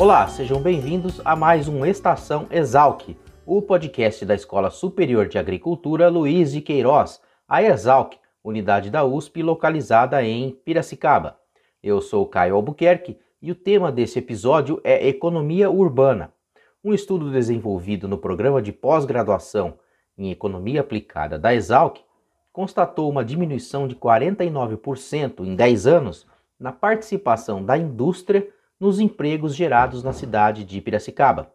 Olá, sejam bem-vindos a mais um Estação Exalc, o podcast da Escola Superior de Agricultura Luiz de Queiroz, a Exalc, unidade da USP localizada em Piracicaba. Eu sou Caio Albuquerque e o tema desse episódio é Economia Urbana. Um estudo desenvolvido no programa de pós-graduação em Economia Aplicada da Exalc constatou uma diminuição de 49% em 10 anos na participação da indústria nos empregos gerados na cidade de Piracicaba.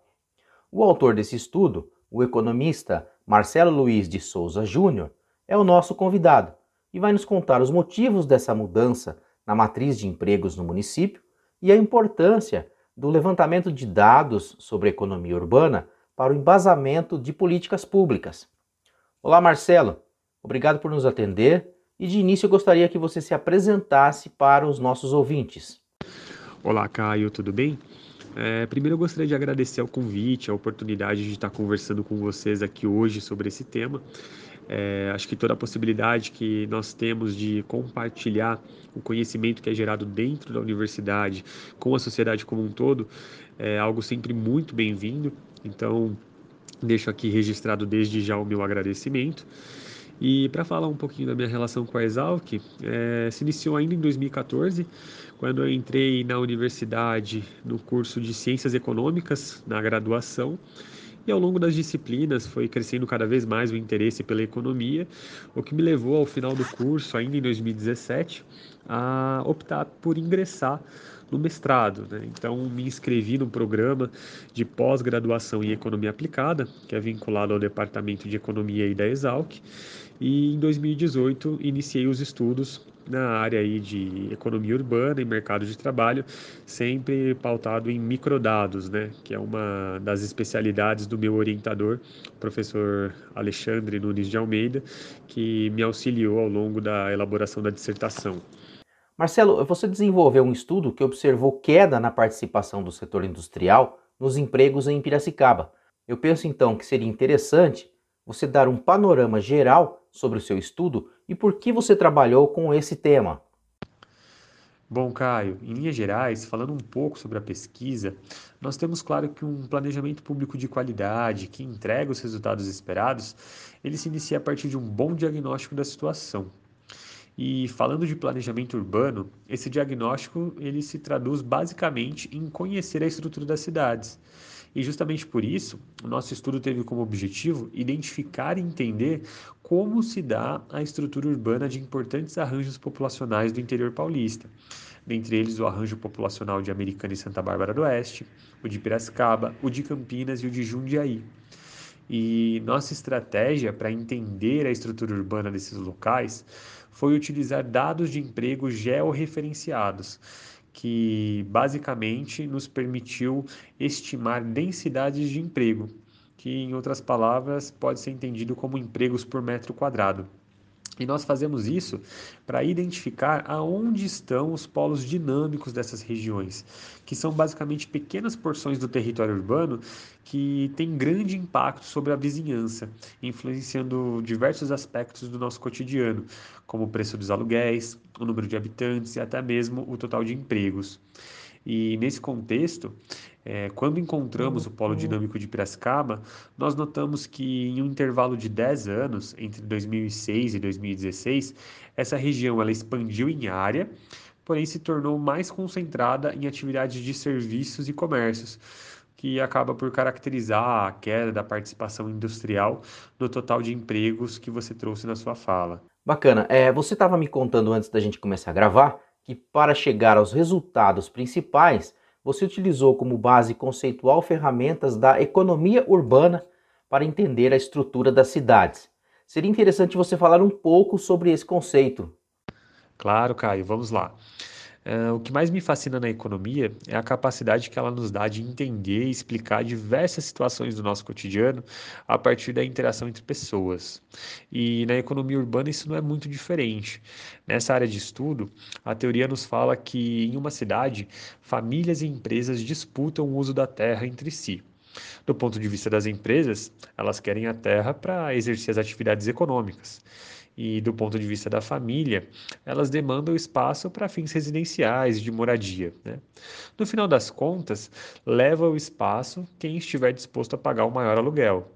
O autor desse estudo, o economista Marcelo Luiz de Souza Júnior, é o nosso convidado e vai nos contar os motivos dessa mudança na matriz de empregos no município e a importância do levantamento de dados sobre economia urbana para o embasamento de políticas públicas. Olá, Marcelo. Obrigado por nos atender e de início eu gostaria que você se apresentasse para os nossos ouvintes. Olá, Caio, tudo bem? É, primeiro eu gostaria de agradecer o convite, a oportunidade de estar conversando com vocês aqui hoje sobre esse tema. É, acho que toda a possibilidade que nós temos de compartilhar o conhecimento que é gerado dentro da universidade com a sociedade como um todo é algo sempre muito bem-vindo. Então, deixo aqui registrado desde já o meu agradecimento. E para falar um pouquinho da minha relação com a Exalc, é, se iniciou ainda em 2014, quando eu entrei na universidade no curso de Ciências Econômicas, na graduação. E ao longo das disciplinas foi crescendo cada vez mais o interesse pela economia, o que me levou ao final do curso, ainda em 2017, a optar por ingressar no mestrado. Né? Então, me inscrevi no programa de pós-graduação em Economia Aplicada, que é vinculado ao Departamento de Economia e da Exalc, e em 2018 iniciei os estudos na área aí de economia urbana e mercado de trabalho, sempre pautado em microdados, né, que é uma das especialidades do meu orientador, professor Alexandre Nunes de Almeida, que me auxiliou ao longo da elaboração da dissertação. Marcelo, você desenvolveu um estudo que observou queda na participação do setor industrial nos empregos em Piracicaba. Eu penso então que seria interessante você dar um panorama geral sobre o seu estudo e por que você trabalhou com esse tema. Bom, Caio, em linhas gerais, falando um pouco sobre a pesquisa, nós temos claro que um planejamento público de qualidade que entrega os resultados esperados, ele se inicia a partir de um bom diagnóstico da situação. E falando de planejamento urbano, esse diagnóstico ele se traduz basicamente em conhecer a estrutura das cidades. E justamente por isso, o nosso estudo teve como objetivo identificar e entender como se dá a estrutura urbana de importantes arranjos populacionais do interior paulista, dentre eles o arranjo populacional de Americana e Santa Bárbara do Oeste, o de Piracicaba, o de Campinas e o de Jundiaí. E nossa estratégia para entender a estrutura urbana desses locais foi utilizar dados de emprego georreferenciados, que basicamente nos permitiu estimar densidades de emprego, que em outras palavras pode ser entendido como empregos por metro quadrado. E nós fazemos isso para identificar aonde estão os polos dinâmicos dessas regiões, que são basicamente pequenas porções do território urbano que têm grande impacto sobre a vizinhança, influenciando diversos aspectos do nosso cotidiano, como o preço dos aluguéis, o número de habitantes e até mesmo o total de empregos. E nesse contexto, é, quando encontramos o polo dinâmico de Piracicaba, nós notamos que em um intervalo de 10 anos, entre 2006 e 2016, essa região ela expandiu em área, porém se tornou mais concentrada em atividades de serviços e comércios, que acaba por caracterizar a queda da participação industrial no total de empregos que você trouxe na sua fala. Bacana. É, você estava me contando antes da gente começar a gravar que, para chegar aos resultados principais, você utilizou como base conceitual ferramentas da economia urbana para entender a estrutura das cidades. Seria interessante você falar um pouco sobre esse conceito. Claro, Caio, vamos lá. É, o que mais me fascina na economia é a capacidade que ela nos dá de entender e explicar diversas situações do nosso cotidiano a partir da interação entre pessoas. E na economia urbana isso não é muito diferente. Nessa área de estudo, a teoria nos fala que em uma cidade, famílias e empresas disputam o uso da terra entre si. Do ponto de vista das empresas, elas querem a terra para exercer as atividades econômicas e do ponto de vista da família, elas demandam espaço para fins residenciais, de moradia. Né? No final das contas, leva o espaço quem estiver disposto a pagar o maior aluguel.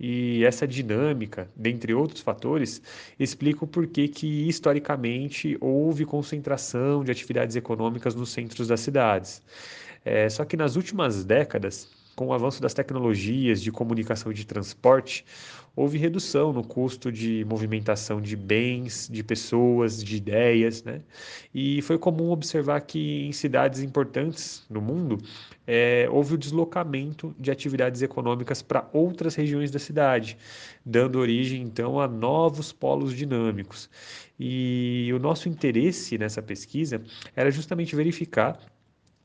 E essa dinâmica, dentre outros fatores, explica o porquê que historicamente houve concentração de atividades econômicas nos centros das cidades. É, só que nas últimas décadas, com o avanço das tecnologias de comunicação e de transporte, houve redução no custo de movimentação de bens, de pessoas, de ideias, né? E foi comum observar que em cidades importantes no mundo é, houve o deslocamento de atividades econômicas para outras regiões da cidade, dando origem então a novos polos dinâmicos. E o nosso interesse nessa pesquisa era justamente verificar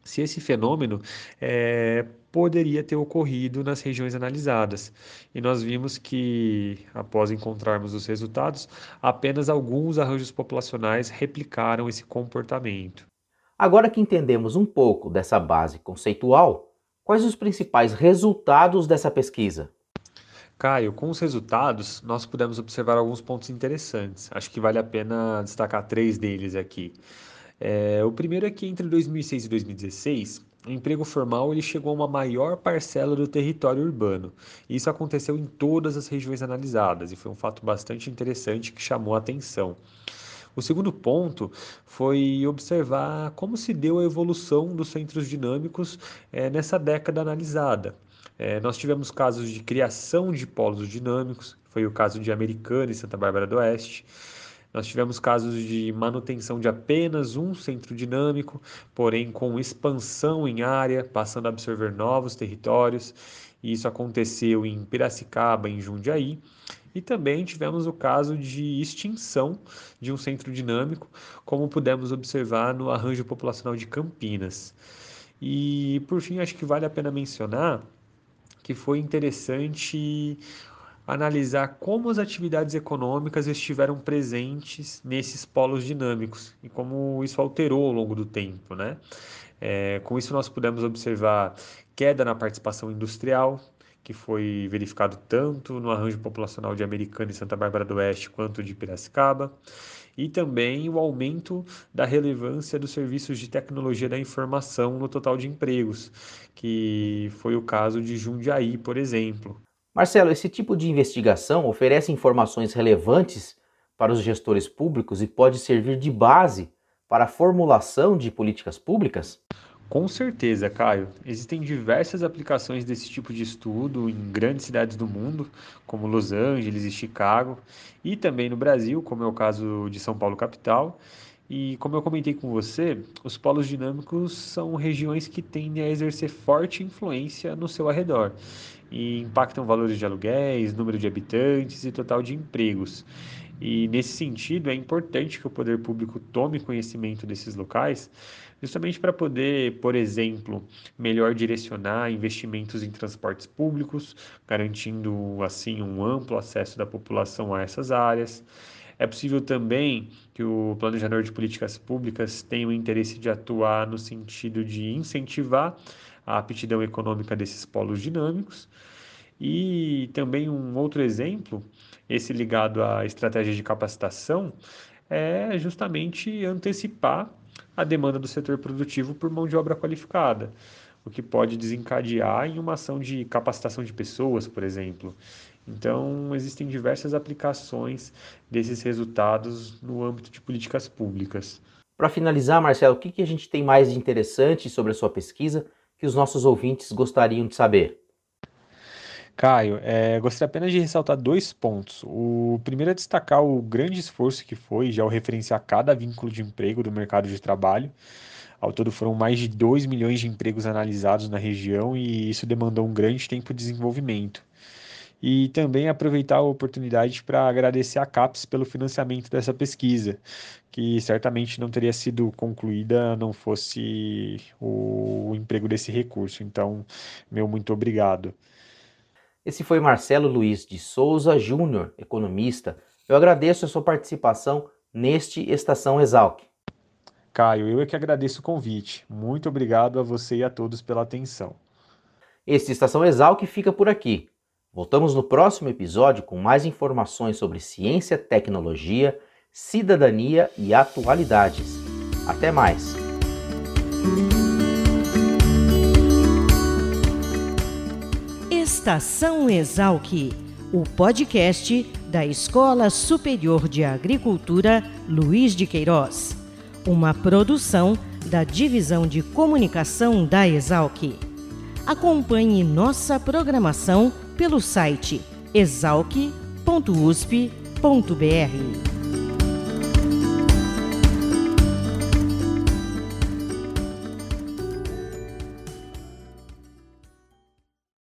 se esse fenômeno é, poderia ter ocorrido nas regiões analisadas. E nós vimos que, após encontrarmos os resultados, apenas alguns arranjos populacionais replicaram esse comportamento. Agora que entendemos um pouco dessa base conceitual, quais os principais resultados dessa pesquisa? Caio, com os resultados, nós pudemos observar alguns pontos interessantes. Acho que vale a pena destacar três deles aqui. É, o primeiro é que entre 2006 e 2016, o emprego formal ele chegou a uma maior parcela do território urbano. Isso aconteceu em todas as regiões analisadas e foi um fato bastante interessante que chamou a atenção. O segundo ponto foi observar como se deu a evolução dos centros dinâmicos é, nessa década analisada. É, nós tivemos casos de criação de polos dinâmicos, foi o caso de Americana e Santa Bárbara do Oeste. Nós tivemos casos de manutenção de apenas um centro dinâmico, porém com expansão em área, passando a absorver novos territórios. E isso aconteceu em Piracicaba, em Jundiaí. E também tivemos o caso de extinção de um centro dinâmico, como pudemos observar no arranjo populacional de Campinas. E por fim, acho que vale a pena mencionar que foi interessante analisar como as atividades econômicas estiveram presentes nesses polos dinâmicos e como isso alterou ao longo do tempo, né? É, com isso nós pudemos observar queda na participação industrial, que foi verificado tanto no arranjo populacional de Americana e Santa Bárbara do Oeste quanto de Piracicaba, e também o aumento da relevância dos serviços de tecnologia da informação no total de empregos, que foi o caso de Jundiaí, por exemplo. Marcelo, esse tipo de investigação oferece informações relevantes para os gestores públicos e pode servir de base para a formulação de políticas públicas? Com certeza, Caio. Existem diversas aplicações desse tipo de estudo em grandes cidades do mundo, como Los Angeles e Chicago, e também no Brasil, como é o caso de São Paulo capital. E como eu comentei com você, os polos dinâmicos são regiões que tendem a exercer forte influência no seu arredor e impactam valores de aluguéis, número de habitantes e total de empregos. E nesse sentido, é importante que o poder público tome conhecimento desses locais, justamente para poder, por exemplo, melhor direcionar investimentos em transportes públicos, garantindo assim um amplo acesso da população a essas áreas. É possível também que o planejador de políticas públicas tenha o interesse de atuar no sentido de incentivar a aptidão econômica desses polos dinâmicos. E também um outro exemplo, esse ligado à estratégia de capacitação, é justamente antecipar a demanda do setor produtivo por mão de obra qualificada, o que pode desencadear em uma ação de capacitação de pessoas, por exemplo. Então, existem diversas aplicações desses resultados no âmbito de políticas públicas. Para finalizar, Marcelo, o que, que a gente tem mais de interessante sobre a sua pesquisa que os nossos ouvintes gostariam de saber? Caio, é, gostaria apenas de ressaltar dois pontos. O primeiro é destacar o grande esforço que foi já ao referenciar cada vínculo de emprego do mercado de trabalho. Ao todo foram mais de 2 milhões de empregos analisados na região e isso demandou um grande tempo de desenvolvimento. E também aproveitar a oportunidade para agradecer a CAPES pelo financiamento dessa pesquisa, que certamente não teria sido concluída não fosse o emprego desse recurso. Então, meu muito obrigado. Esse foi Marcelo Luiz de Souza Júnior, economista. Eu agradeço a sua participação neste Estação Exalc. Caio, eu é que agradeço o convite. Muito obrigado a você e a todos pela atenção. Este Estação Exalc fica por aqui. Voltamos no próximo episódio com mais informações sobre ciência, tecnologia, cidadania e atualidades. Até mais! Estação Exalc, o podcast da Escola Superior de Agricultura Luiz de Queiroz, uma produção da Divisão de Comunicação da Exalc. Acompanhe nossa programação pelo site exalc.usp.br.